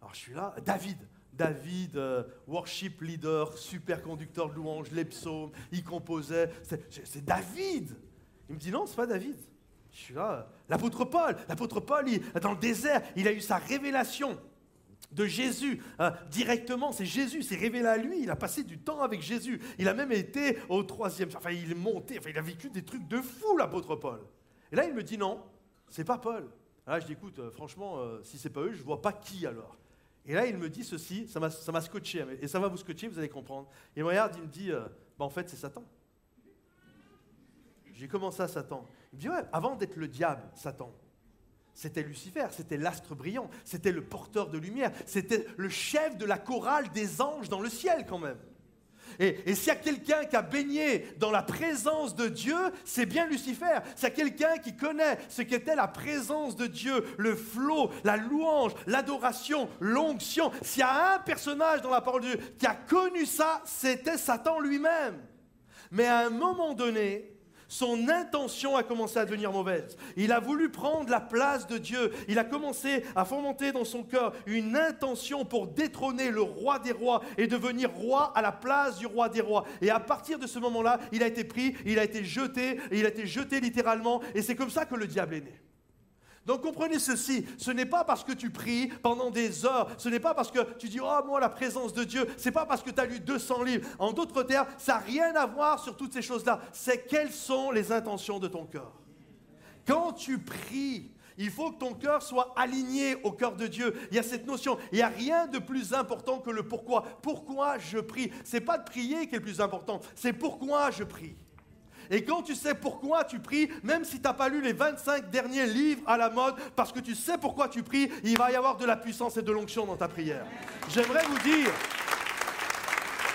Speaker 2: Alors je suis là, David. David, worship leader, super conducteur de louanges, les psaumes, il composait. C'est David. Il me dit non, c'est pas David. Je suis là. L'apôtre Paul, l'apôtre Paul, dans le désert, il a eu sa révélation de Jésus hein, directement. C'est Jésus, c'est révélé à lui. Il a passé du temps avec Jésus. Il a même été au troisième. Enfin, il est monté. Enfin, il a vécu des trucs de fou, l'apôtre Paul. Et là, il me dit non, c'est pas Paul. Là, je dis écoute, euh, franchement, euh, si c'est pas eux, je vois pas qui alors. Et là, il me dit ceci, ça m'a scotché, et ça va vous scotcher, vous allez comprendre. Il me regarde, il me dit, euh, bah, en fait, c'est Satan. J'ai commencé à Satan Avant d'être le diable, Satan, c'était Lucifer, c'était l'astre brillant, c'était le porteur de lumière, c'était le chef de la chorale des anges dans le ciel quand même. Et, s'il y a quelqu'un qui a baigné dans la présence de Dieu, c'est bien Lucifer. S'il y a quelqu'un qui connaît ce qu'était la présence de Dieu, le flot, la louange, l'adoration, l'onction, s'il y a un personnage dans la parole de Dieu qui a connu ça, c'était Satan lui-même. Mais à un moment donné, son intention a commencé à devenir mauvaise. Il a voulu prendre la place de Dieu. Il a commencé à fomenter dans son cœur une intention pour détrôner le roi des rois et devenir roi à la place du roi des rois. Et à partir de ce moment-là, il a été pris, il a été jeté, il a été jeté littéralement. Et c'est comme ça que le diable est né. Donc comprenez ceci, ce n'est pas parce que tu pries pendant des heures, ce n'est pas parce que tu dis oh moi la présence de Dieu, c'est pas parce que tu as lu 200 livres. En d'autres termes, ça n'a rien à voir sur toutes ces choses-là. C'est quelles sont les intentions de ton cœur. Quand tu pries, Il faut que ton cœur soit aligné au cœur de Dieu. Il y a cette notion. Il n'y a rien de plus important que le pourquoi. Pourquoi je prie? C'est pas de prier qui est le plus important, c'est pourquoi je prie. Et quand tu sais pourquoi tu pries, même si tu n'as pas lu les 25 derniers livres à la mode, parce que tu sais pourquoi tu pries, il va y avoir de la puissance et de l'onction dans ta prière. J'aimerais vous dire,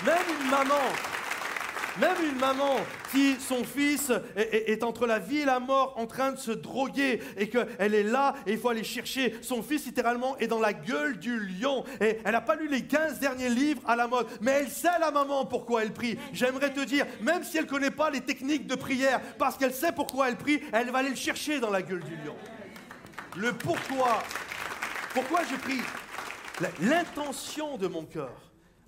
Speaker 2: même une maman même une maman qui, son fils, est, entre la vie et la mort en train de se droguer et qu'elle est là et il faut aller chercher. Son fils, littéralement, est dans la gueule du lion. Et elle n'a pas lu les 15 derniers livres à la mode, mais elle sait, la maman, pourquoi elle prie. J'aimerais te dire, même si elle ne connaît pas les techniques de prière, parce qu'elle sait pourquoi elle prie, elle va aller le chercher dans la gueule du lion. Le pourquoi. Pourquoi je prie? L'intention de mon cœur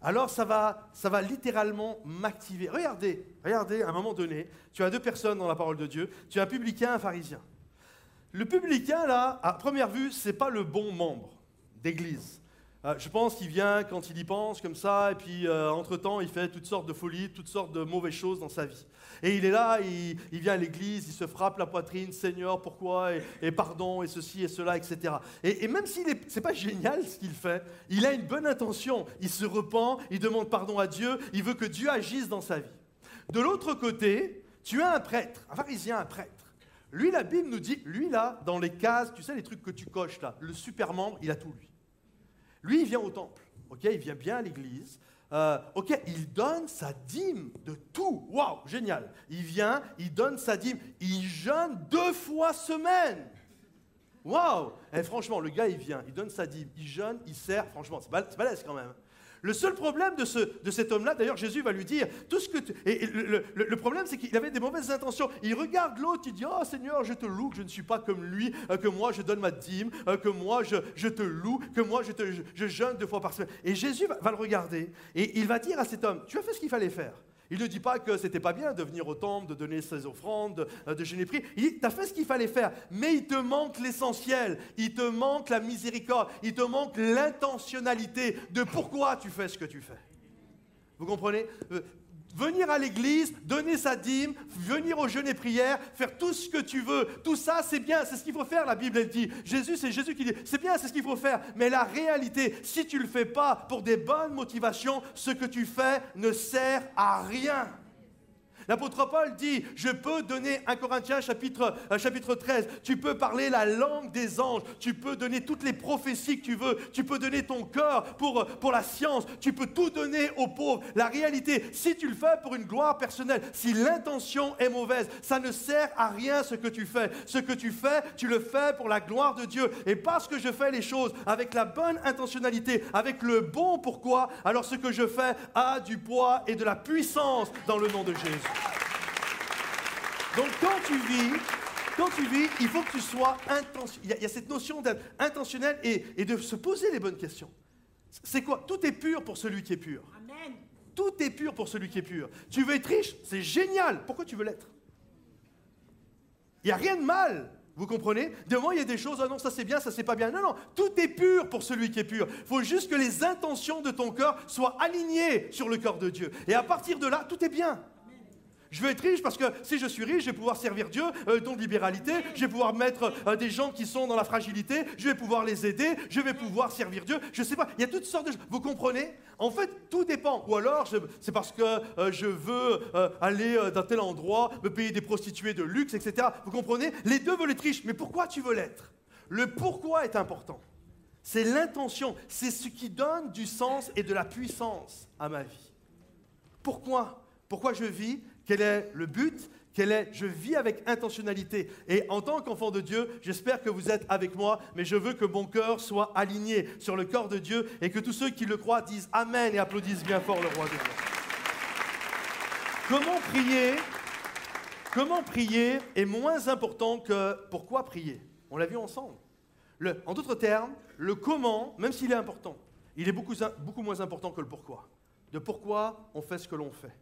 Speaker 2: alors ça va, ça va littéralement m'activer. Regardez, regardez, à un moment donné, tu as deux personnes dans la parole de Dieu. Tu as un publicain, un pharisien. Le publicain, là, à première vue, ce n'est pas le bon membre d'église. Euh, je pense qu'il vient quand il y pense comme ça, et puis euh, entre-temps, il fait toutes sortes de folies, toutes sortes de mauvaises choses dans sa vie. Et il est là, il, vient à l'église, il se frappe la poitrine, Seigneur, pourquoi? Et, pardon, et ceci et cela, etc. Et, même si ce n'est pas génial ce qu'il fait, il a une bonne intention. Il se repent, il demande pardon à Dieu, il veut que Dieu agisse dans sa vie. De l'autre côté, tu as un prêtre, un pharisien, un prêtre. Lui, la Bible nous dit, lui là, dans les cases, tu sais, les trucs que tu coches là, le super membre, il a tout lui. Lui, il vient au temple, ok, il vient bien à l'église, euh, il donne sa dîme de tout. Waouh, génial. Il vient, il donne sa dîme. Il jeûne deux fois semaine. Waouh. Et franchement, le gars, il vient, il donne sa dîme, il jeûne, il sert. Franchement, c'est balèze quand même. Le seul problème de, ce, de cet homme-là, d'ailleurs Jésus va lui dire, tout ce que et, le, problème c'est qu'il avait des mauvaises intentions. Il regarde l'autre, il dit, oh Seigneur, je te loue, que je ne suis pas comme lui, euh, que moi je donne ma dîme, euh, que moi je, te loue, que moi je, je, jeûne deux fois par semaine. Et Jésus va le regarder et il va dire à cet homme, tu as fait ce qu'il fallait faire. Il ne dit pas que c'était pas bien de venir au temple, de donner ses offrandes, de, de gêner prix. Il dit, tu as fait ce qu'il fallait faire, mais il te manque l'essentiel, il te manque la miséricorde, il te manque l'intentionnalité de pourquoi tu fais ce que tu fais. Vous comprenez? Euh, venir à l'église, donner sa dîme, venir au jeûne et prière, faire tout ce que tu veux. Tout ça, c'est bien, c'est ce qu'il faut faire, la Bible, elle dit. Jésus, c'est Jésus qui dit, c'est bien, c'est ce qu'il faut faire. Mais la réalité, si tu ne le fais pas pour des bonnes motivations, ce que tu fais ne sert à rien. L'apôtre Paul dit, je peux donner 1 Corinthiens chapitre, euh, chapitre 13, tu peux parler la langue des anges, tu peux donner toutes les prophéties que tu veux, tu peux donner ton cœur pour, pour la science, tu peux tout donner aux pauvres. La réalité, si tu le fais pour une gloire personnelle, si l'intention est mauvaise, ça ne sert à rien ce que tu fais. Ce que tu fais, tu le fais pour la gloire de Dieu. Et parce que je fais les choses avec la bonne intentionnalité, avec le bon pourquoi, alors ce que je fais a du poids et de la puissance dans le nom de Jésus. Donc quand tu vis, quand tu vis, il faut que tu sois intentionnel. Il, y a cette notion d'être intentionnel et, de se poser les bonnes questions. C'est quoi? Tout est pur pour celui qui est pur. Amen. Tout est pur pour celui qui est pur. Tu veux être riche? C'est génial. Pourquoi tu veux l'être? Il n'y a rien de mal. Vous comprenez? De il y a des choses, ah non, ça c'est bien, ça c'est pas bien. Non, non, tout est pur pour celui qui est pur. Il faut juste que les intentions de ton cœur soient alignées sur le cœur de Dieu. Et à partir de là, tout est bien. Je veux être riche parce que si je suis riche, je vais pouvoir servir Dieu, euh, don de libéralité, je vais pouvoir mettre euh, des gens qui sont dans la fragilité, je vais pouvoir les aider, je vais pouvoir servir Dieu. Je ne sais pas, il y a toutes sortes de choses. Vous comprenez? En fait, tout dépend. Ou alors, c'est parce que euh, je veux aller dans tel endroit, me payer des prostituées de luxe, etc. Vous comprenez? Les deux veulent être riches, mais pourquoi tu veux l'être? Le pourquoi est important. C'est l'intention, c'est ce qui donne du sens et de la puissance à ma vie. Pourquoi? Pourquoi je vis quel est le but? Quel est Je vis avec intentionnalité. Et en tant qu'enfant de Dieu, j'espère que vous êtes avec moi, mais je veux que mon cœur soit aligné sur le corps de Dieu et que tous ceux qui le croient disent Amen et applaudissent bien fort le roi de Dieu. Comment prier? Comment prier est moins important que pourquoi prier? On l'a vu ensemble. en d'autres termes, le comment, même s'il est important, il est beaucoup, beaucoup moins important que le pourquoi. De pourquoi on fait ce que l'on fait.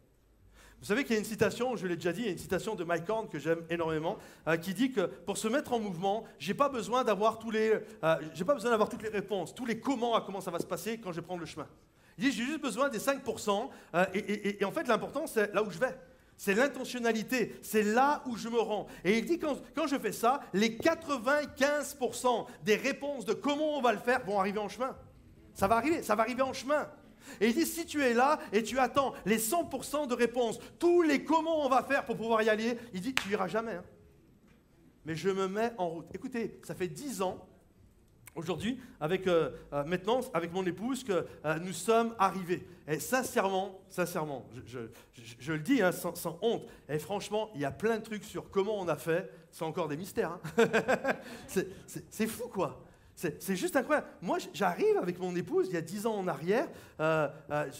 Speaker 2: Vous savez qu'il y a une citation, je l'ai déjà dit, il y a une citation de Mike Horn que j'aime énormément, euh, qui dit que pour se mettre en mouvement, j'ai pas besoin d'avoir euh, pas besoin d'avoir toutes les réponses, tous les comment à comment ça va se passer quand je prendre le chemin. Il dit j'ai juste besoin des 5%, euh, et, en fait l'important c'est là où je vais. C'est l'intentionnalité, c'est là où je me rends. Et il dit quand, quand je fais ça, les 95% des réponses de comment on va le faire vont arriver en chemin. Ça va arriver, ça va arriver en chemin. Et il dit, si tu es là et tu attends les 100% de réponses, tous les comment on va faire pour pouvoir y aller, il dit, tu iras jamais. hein. Mais je me mets en route. Écoutez, ça fait 10 ans aujourd'hui, avec, euh, euh, maintenant, avec mon épouse, que euh, nous sommes arrivés. Et sincèrement, sincèrement, je, le dis hein, sans, honte, et franchement, il y a plein de trucs sur comment on a fait, c'est encore des mystères. hein. C'est fou, quoi. C'est juste incroyable. Moi, j'arrive avec mon épouse, il y a 10 ans en arrière, euh, euh,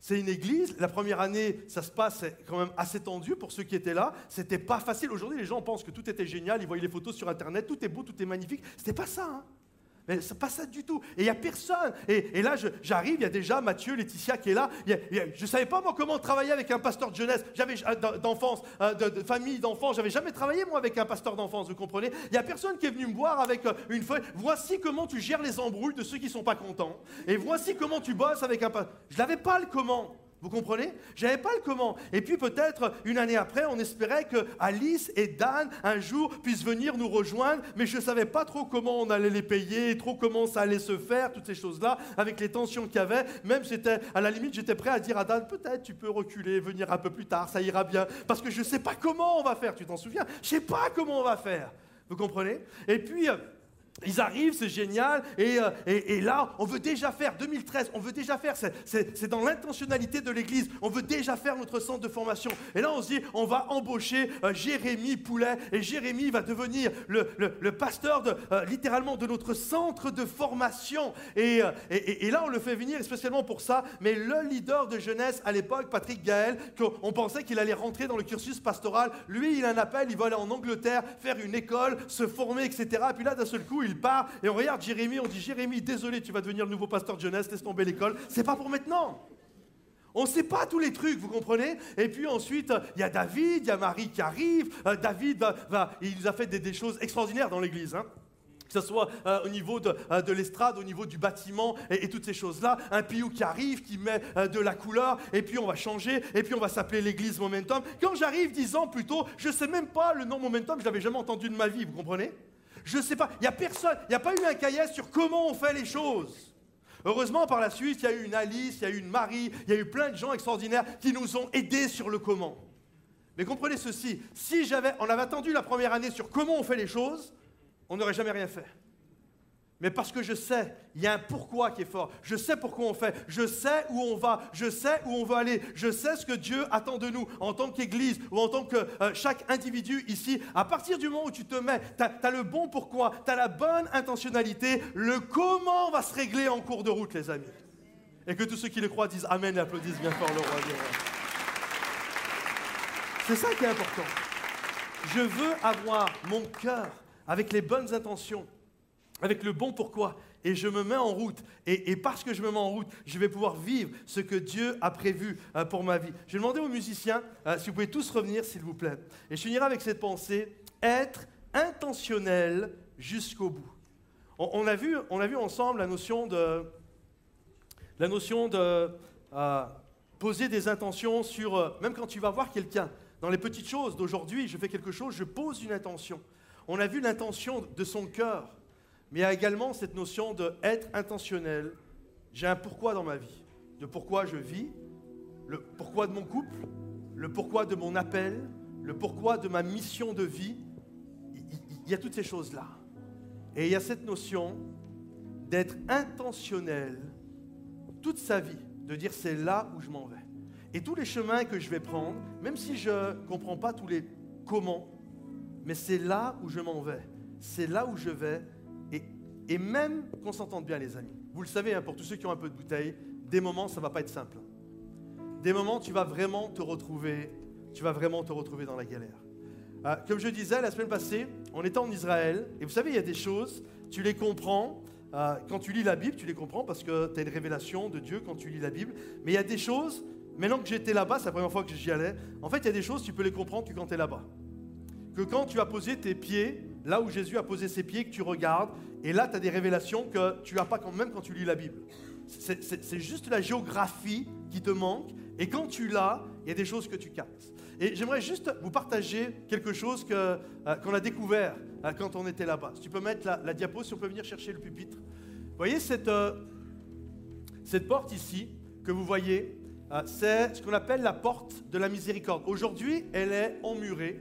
Speaker 2: c'est une église. La première année, ça se passe quand même assez tendu pour ceux qui étaient là. C'était pas facile. Aujourd'hui, les gens pensent que tout était génial. Ils voyaient les photos sur Internet. Tout est beau, tout est magnifique. C'était pas ça. hein. Mais c'est pas ça du tout. Et il n'y a personne. Et, là, j'arrive, il y a déjà Mathieu, Laetitia qui est là. Je ne savais pas, moi, comment travailler avec un pasteur de jeunesse. J'avais d'en- d'enfance, euh, de, famille, d'enfance. J'avais jamais travaillé, moi, avec un pasteur d'enfance, vous comprenez Il n'y a personne qui est venu me voir avec euh, une feuille. Voici comment tu gères les embrouilles de ceux qui ne sont pas contents. Et voici comment tu bosses avec un pasteur. Je n'avais pas le comment. Vous comprenez? J'avais pas le comment. Et puis peut-être une année après, on espérait que Alice et Dan un jour puissent venir nous rejoindre, mais je ne savais pas trop comment on allait les payer, trop comment ça allait se faire, toutes ces choses-là, avec les tensions qu'il y avait. Même j'étais, à la limite, j'étais prêt à dire à Dan, peut-être tu peux reculer, venir un peu plus tard, ça ira bien, parce que je ne sais pas comment on va faire. Tu t'en souviens? Je sais pas comment on va faire. Vous comprenez? Et puis. Ils arrivent, c'est génial, et, euh, et- et là, on veut déjà faire, 2013, on veut déjà faire, c'est- dans l'intentionnalité de l'Église, on veut déjà faire notre centre de formation. Et là, on se dit, on va embaucher euh, Jérémy Poulet, et Jérémy va devenir le, le- le pasteur, euh, littéralement, de notre centre de formation. Et, et- là, on le fait venir spécialement pour ça, mais le leader de jeunesse à l'époque, Patrick Gaël, qu'on pensait qu'il allait rentrer dans le cursus pastoral, lui, il a un appel, il va aller en Angleterre, faire une école, se former, etc. Et puis là, d'un seul coup, il part, et on regarde Jérémy, on dit, Jérémy, désolé, tu vas devenir le nouveau pasteur de jeunesse, laisse tomber l'école, c'est pas pour maintenant. On ne sait pas tous les trucs, vous comprenez? Et puis ensuite, il y a David, il y a Marie qui arrive. Euh, David, il nous a fait des, choses extraordinaires dans l'Église. hein. Que ce soit euh, au niveau de, euh, de l'estrade, au niveau du bâtiment et, toutes ces choses-là. Un Piou qui arrive, qui met de la couleur, et puis on va changer, et puis on va s'appeler l'Église Momentum. Quand j'arrive dix ans plus tôt, je ne sais même pas le nom Momentum, je l'avais jamais entendu de ma vie, vous comprenez? Je ne sais pas, il n'y a personne, il n'y a pas eu un cahier sur comment on fait les choses. Heureusement, par la suite, il y a eu une Alice, il y a eu une Marie, il y a eu plein de gens extraordinaires qui nous ont aidés sur le comment. Mais comprenez ceci, si j'avais, on avait attendu la première année sur comment on fait les choses, on n'aurait jamais rien fait. Mais parce que je sais, il y a un pourquoi qui est fort. Je sais pourquoi on fait. Je sais où on va. Je sais où on veut aller. Je sais ce que Dieu attend de nous en tant qu'Église ou en tant que euh, chaque individu ici. À partir du moment où tu te mets, tu as, le bon pourquoi, tu as la bonne intentionnalité, le comment va se régler en cours de route, les amis. Et que tous ceux qui le croient disent Amen et applaudissent bien fort le roi. C'est ça qui est important. Je veux avoir mon cœur avec les bonnes intentions, avec le bon pourquoi, et je me mets en route. Et, parce que je me mets en route, je vais pouvoir vivre ce que Dieu a prévu euh, pour ma vie. Je vais demander aux musiciens euh, si vous pouvez tous revenir, s'il vous plaît. Et je finirai avec cette pensée être intentionnel jusqu'au bout. On, a vu, on a vu ensemble la notion de, la notion de euh, poser des intentions sur, même quand tu vas voir quelqu'un, dans les petites choses d'aujourd'hui, je fais quelque chose, je pose une intention. On a vu l'intention de son cœur, mais il y a également cette notion de être intentionnel. J'ai un pourquoi dans ma vie, de pourquoi je vis, le pourquoi de mon couple, le pourquoi de mon appel, le pourquoi de ma mission de vie. Il- y a toutes ces choses-là. Et il y a cette notion d'être intentionnel toute sa vie, de dire c'est là où je m'en vais. Et tous les chemins que je vais prendre, même si je ne comprends pas tous les comment, mais c'est là où je m'en vais, c'est là où je vais, et, même qu'on s'entende bien les amis. Vous le savez, hein, pour tous ceux qui ont un peu de bouteille, des moments, ça ne va pas être simple. Des moments, tu vas vraiment te retrouver, tu vas vraiment te retrouver dans la galère. Euh, comme je disais la semaine passée, on était en Israël, et vous savez, il y a des choses, tu les comprends, euh, quand tu lis la Bible, tu les comprends parce que tu as une révélation de Dieu quand tu lis la Bible, mais il y a des choses, maintenant que j'étais là-bas, c'est la première fois que j'y allais, en fait, il y a des choses, tu peux les comprendre que quand tu es là-bas. Que quand tu as posé tes pieds, là où Jésus a posé ses pieds, que tu regardes, et là, tu as des révélations que tu n'as pas quand même quand tu lis la Bible. C'est- juste la géographie qui te manque, et quand tu l'as, il y a des choses que tu captes. Et j'aimerais juste vous partager quelque chose euh, qu'on a découvert euh, quand on était là-bas. Si tu peux mettre la, la, diapo, si on peut venir chercher le pupitre. Vous voyez cette, euh, cette porte ici que vous voyez, c'est ce qu'on appelle la porte de la miséricorde. Aujourd'hui, elle est emmurée,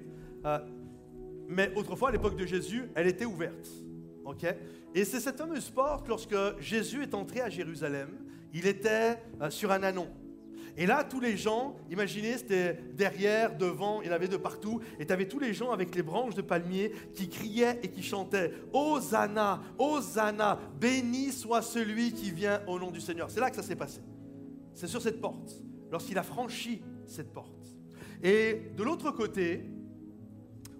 Speaker 2: mais autrefois, à l'époque de Jésus, elle était ouverte. Et c'est cette fameuse porte, lorsque Jésus est entré à Jérusalem, il était sur un anon. Et là, tous les gens, imaginez, c'était derrière, devant, il y en avait de partout. Et tu avais tous les gens avec les branches de palmier qui criaient et qui chantaient Hosanna, Hosanna, béni soit celui qui vient au nom du Seigneur. C'est là que ça s'est passé. C'est sur cette porte, lorsqu'il a franchi cette porte. Et de l'autre côté,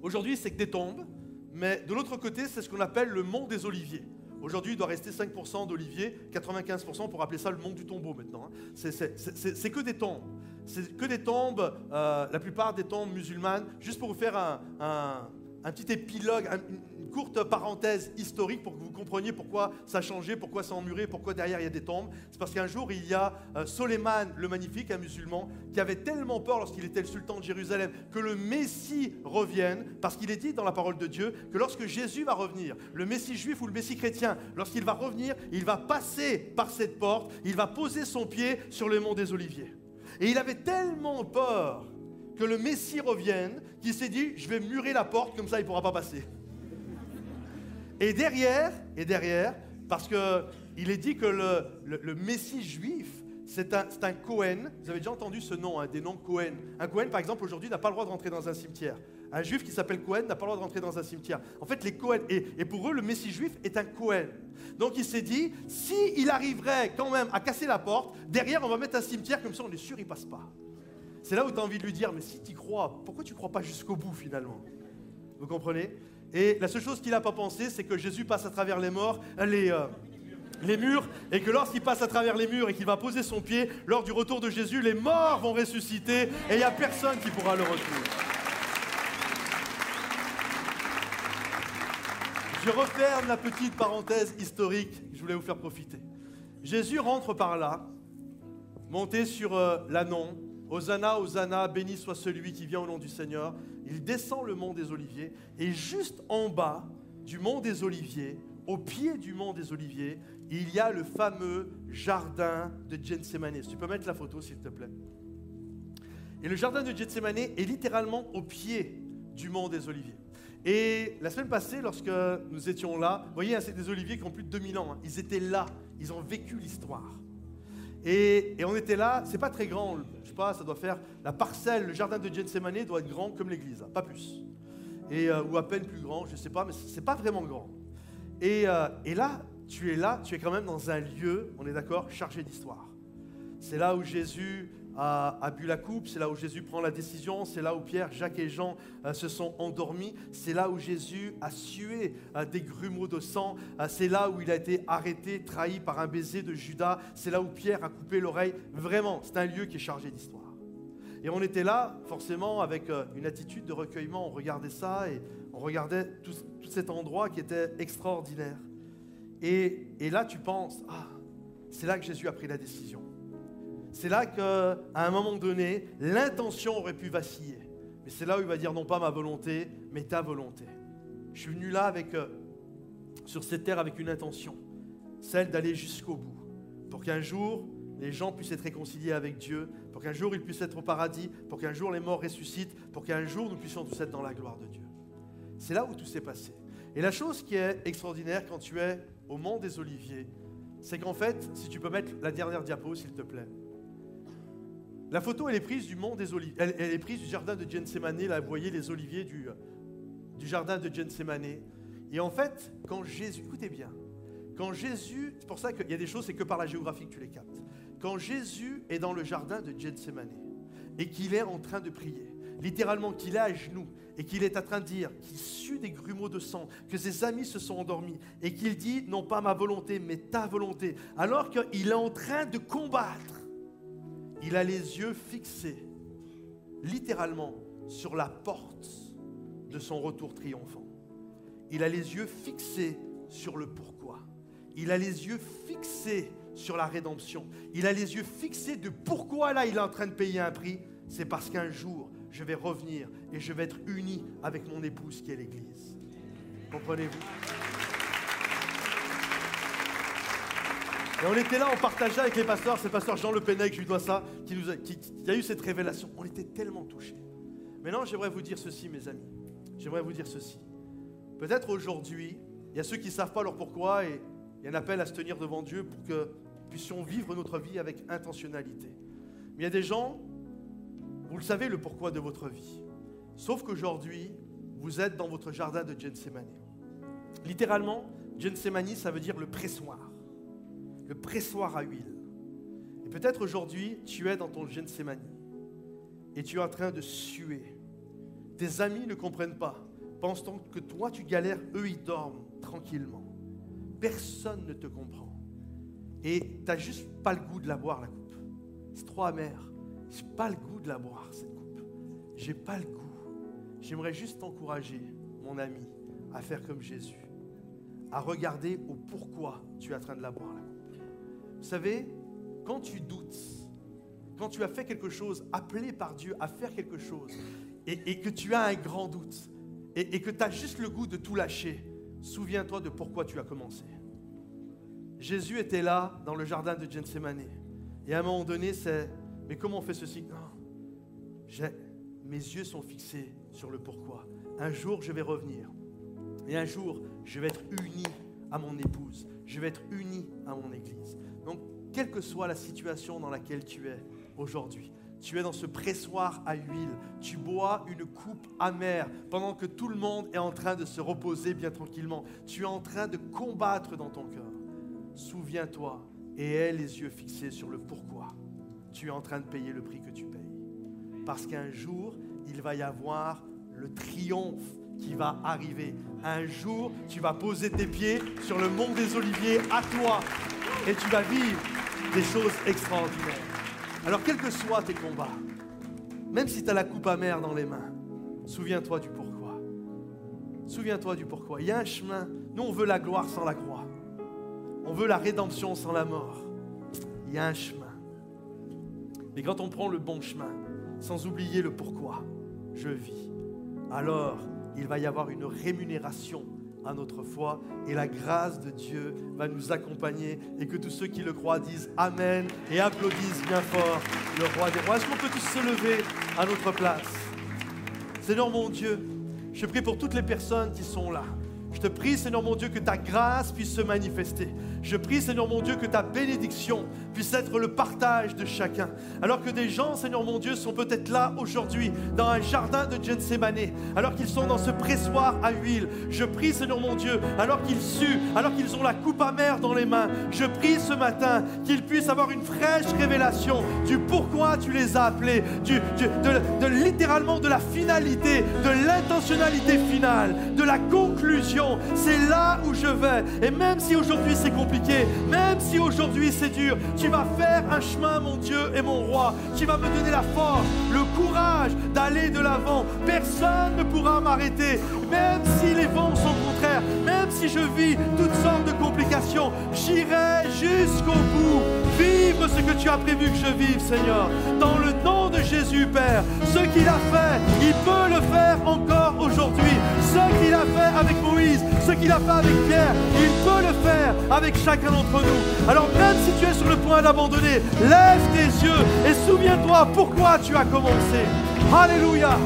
Speaker 2: aujourd'hui, c'est que des tombes, mais de l'autre côté, c'est ce qu'on appelle le mont des Oliviers. Aujourd'hui, il doit rester 5% d'olivier, 95% pour appeler ça le monde du tombeau maintenant. Hein. C'est que des tombes. C'est que des tombes, euh, la plupart des tombes musulmanes. Juste pour vous faire un, petit épilogue, courte parenthèse historique pour que vous compreniez pourquoi ça a changé, pourquoi ça a emmuré, pourquoi derrière il y a des tombes. C'est parce qu'un jour, il y a euh, Soleiman le Magnifique, un musulman, qui avait tellement peur lorsqu'il était le sultan de Jérusalem que le Messie revienne, parce qu'il est dit dans la parole de Dieu que lorsque Jésus va revenir, le Messie juif ou le Messie chrétien, lorsqu'il va revenir, il va passer par cette porte, il va poser son pied sur le mont des Oliviers. Et il avait tellement peur que le Messie revienne, qu'il s'est dit, je vais murer la porte, comme ça il ne pourra pas passer. Et derrière, parce qu'il est dit que le, Messie juif, c'est un, un, Cohen. Vous avez déjà entendu ce nom, hein, des noms Cohen. Un Cohen, par exemple, aujourd'hui, n'a pas le droit de rentrer dans un cimetière. Un juif qui s'appelle Cohen n'a pas le droit de rentrer dans un cimetière. En fait, les Cohen, et, et pour eux, le Messie juif est un Cohen. Donc il s'est dit, s'il il arriverait quand même à casser la porte, derrière, on va mettre un cimetière, comme ça, on est sûr, il passe pas. C'est là où tu as envie de lui dire, mais si tu crois, pourquoi tu ne crois pas jusqu'au bout finalement? Vous comprenez? Et la seule chose qu'il n'a pas pensé, c'est que Jésus passe à travers les morts, les, euh, les murs, et que lorsqu'il passe à travers les murs et qu'il va poser son pied, lors du retour de Jésus, les morts vont ressusciter et il n'y a personne qui pourra le retrouver. Je referme la petite parenthèse historique que je voulais vous faire profiter. Jésus rentre par là, monté sur euh, l'anon, Hosanna, Hosanna, béni soit celui qui vient au nom du Seigneur. Il descend le mont des Oliviers et juste en bas du mont des Oliviers, au pied du mont des Oliviers, il y a le fameux jardin de Gethsemane. tu peux mettre la photo s'il te plaît. Et le jardin de Gethsemane est littéralement au pied du mont des Oliviers. Et la semaine passée, lorsque nous étions là, vous voyez, hein, c'est des oliviers qui ont plus de 2000 ans. Hein. ils étaient là, ils ont vécu l'histoire. Et, on était là, c'est pas très grand, pas, ça doit faire la parcelle, le jardin de Gethsemane doit être grand comme l'église, pas plus. Et, euh, ou à peine plus grand, je sais pas, mais c'est pas vraiment grand. Et, euh, et là, tu es là, tu es quand même dans un lieu, on est d'accord, chargé d'histoire. C'est là où Jésus a, bu la coupe, c'est là où Jésus prend la décision, c'est là où Pierre, Jacques et Jean euh, se sont endormis, c'est là où Jésus a sué euh, des grumeaux de sang, euh, c'est là où il a été arrêté, trahi par un baiser de Judas, c'est là où Pierre a coupé l'oreille. Vraiment, c'est un lieu qui est chargé d'histoire. Et on était là, forcément, avec une attitude de recueillement, on regardait ça et on regardait tout, cet endroit qui était extraordinaire. Et, et là, tu penses, ah, c'est là que Jésus a pris la décision c'est là qu'à un moment donné, l'intention aurait pu vaciller. Mais c'est là où il va dire non pas ma volonté, mais ta volonté. Je suis venu là avec, euh, sur cette terre avec une intention, celle d'aller jusqu'au bout, pour qu'un jour les gens puissent être réconciliés avec Dieu, pour qu'un jour ils puissent être au paradis, pour qu'un jour les morts ressuscitent, pour qu'un jour nous puissions tous être dans la gloire de Dieu. C'est là où tout s'est passé. Et la chose qui est extraordinaire quand tu es au mont des Oliviers, c'est qu'en fait, si tu peux mettre la dernière diapo, s'il te plaît, la photo, elle est prise du mont des Oliviers. Elle, est du jardin de Gethsemane. Là, vous voyez les oliviers du, du jardin de Gethsemane. Et en fait, quand Jésus, écoutez bien, quand Jésus, c'est pour ça qu'il y a des choses, c'est que par la géographie que tu les captes. Quand Jésus est dans le jardin de Gethsemane et qu'il est en train de prier, littéralement qu'il est à genoux et qu'il est en train de dire qu'il sue des grumeaux de sang, que ses amis se sont endormis et qu'il dit non pas ma volonté mais ta volonté, alors qu'il est en train de combattre il a les yeux fixés, littéralement, sur la porte de son retour triomphant. Il a les yeux fixés sur le pourquoi. Il a les yeux fixés sur la rédemption. Il a les yeux fixés de pourquoi là il est en train de payer un prix. C'est parce qu'un jour, je vais revenir et je vais être uni avec mon épouse qui est l'Église. Comprenez-vous? Et on était là, on partageait avec les pasteurs, c'est le pasteur Jean Le Pennec, je lui dois ça, qui, a, eu cette révélation. On était tellement touchés. Maintenant, j'aimerais vous dire ceci, mes amis. J'aimerais vous dire ceci. Peut-être aujourd'hui, il y a ceux qui ne savent pas leur pourquoi et il y a un appel à se tenir devant Dieu pour que puissions vivre notre vie avec intentionnalité. Mais il y a des gens, vous le savez le pourquoi de votre vie. Sauf qu'aujourd'hui, vous êtes dans votre jardin de Gethsemane. Littéralement, Gethsemane, ça veut dire le pressoir le pressoir à huile. Et peut-être aujourd'hui, tu es dans ton Gethsemane et tu es en train de suer. Tes amis ne comprennent pas. Pensent que toi tu galères, eux ils dorment tranquillement. Personne ne te comprend. Et tu juste pas le goût de la boire, la coupe. C'est trop amer. J'ai pas le goût de la boire, cette coupe. J'ai pas le goût. J'aimerais juste t'encourager, mon ami, à faire comme Jésus. À regarder au pourquoi tu es en train de la boire. Vous savez, quand tu doutes, quand tu as fait quelque chose, appelé par Dieu à faire quelque chose, et, que tu as un grand doute, et, que tu as juste le goût de tout lâcher, souviens-toi de pourquoi tu as commencé. Jésus était là dans le jardin de Gethsemane. Et à un moment donné, c'est, mais comment on fait ceci? Non, mes yeux sont fixés sur le pourquoi. Un jour, je vais revenir. Et un jour, je vais être uni à mon épouse. Je vais être uni à mon église. Donc, quelle que soit la situation dans laquelle tu es aujourd'hui, tu es dans ce pressoir à huile, tu bois une coupe amère pendant que tout le monde est en train de se reposer bien tranquillement. Tu es en train de combattre dans ton cœur. Souviens-toi et aie les yeux fixés sur le pourquoi. Tu es en train de payer le prix que tu payes. Parce qu'un jour, il va y avoir le triomphe qui va arriver. Un jour, tu vas poser tes pieds sur le mont des Oliviers à toi et tu vas vivre des choses extraordinaires. Alors, quels que soient tes combats, même si tu as la coupe amère dans les mains, souviens-toi du pourquoi. Souviens-toi du pourquoi. Il y a un chemin. Nous, on veut la gloire sans la croix. On veut la rédemption sans la mort. Il y a un chemin. Mais quand on prend le bon chemin, sans oublier le pourquoi, je vis, alors il va y avoir une rémunération à notre foi et la grâce de Dieu va nous accompagner et que tous ceux qui le croient disent Amen et applaudissent bien fort le roi des rois. Est-ce qu'on peut tous se lever à notre place? Seigneur mon Dieu, je prie pour toutes les personnes qui sont là. Je te prie, Seigneur mon Dieu, que ta grâce puisse se manifester. Je prie, Seigneur mon Dieu, que ta bénédiction puisse être le partage de chacun. Alors que des gens, Seigneur mon Dieu, sont peut-être là aujourd'hui dans un jardin de Gethsemane, alors qu'ils sont dans ce pressoir à huile. Je prie, Seigneur mon Dieu, alors qu'ils suent, alors qu'ils ont la coupe amère dans les mains. Je prie ce matin qu'ils puissent avoir une fraîche révélation du pourquoi tu les as appelés, du, de, de littéralement de la finalité, de l'intentionnalité finale, de la conclusion. C'est là où je vais. Et même si aujourd'hui c'est même si aujourd'hui c'est dur, tu vas faire un chemin, mon Dieu et mon roi. Tu vas me donner la force, le courage d'aller de l'avant. Personne ne pourra m'arrêter, même si les vents sont contraires, même si je vis toutes sortes de complications. J'irai jusqu'au bout, vivre ce que tu as prévu que je vive, Seigneur. Dans le nom de Jésus, Père, ce qu'il a fait, il peut le faire encore aujourd'hui. Ce qu'il a fait avec Moïse, ce qu'il a fait avec Pierre, il peut le faire avec chacun d'entre nous. Alors même si tu es sur le point d'abandonner, lève tes yeux et souviens-toi pourquoi tu as commencé. Alléluia.